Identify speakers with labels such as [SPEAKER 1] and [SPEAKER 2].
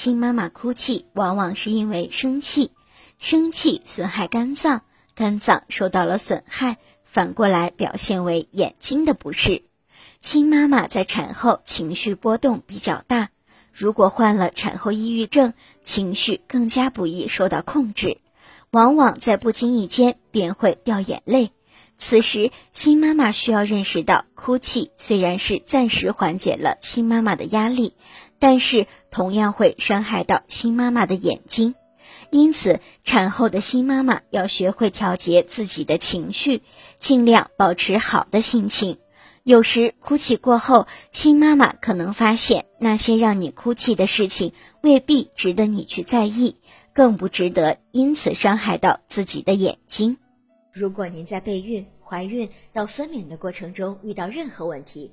[SPEAKER 1] 新妈妈哭泣往往是因为生气，生气损害肝脏，肝脏受到了损害，反过来表现为眼睛的不适。新妈妈在产后情绪波动比较大，如果患了产后抑郁症，情绪更加不易受到控制，往往在不经意间便会掉眼泪。此时，新妈妈需要认识到，哭泣虽然是暂时缓解了新妈妈的压力，但是同样会伤害到新妈妈的眼睛。因此，产后的新妈妈要学会调节自己的情绪，尽量保持好的心情。有时，哭泣过后，新妈妈可能发现那些让你哭泣的事情未必值得你去在意，更不值得因此伤害到自己的眼睛。
[SPEAKER 2] 如果您在备孕、怀孕到分娩的过程中遇到任何问题，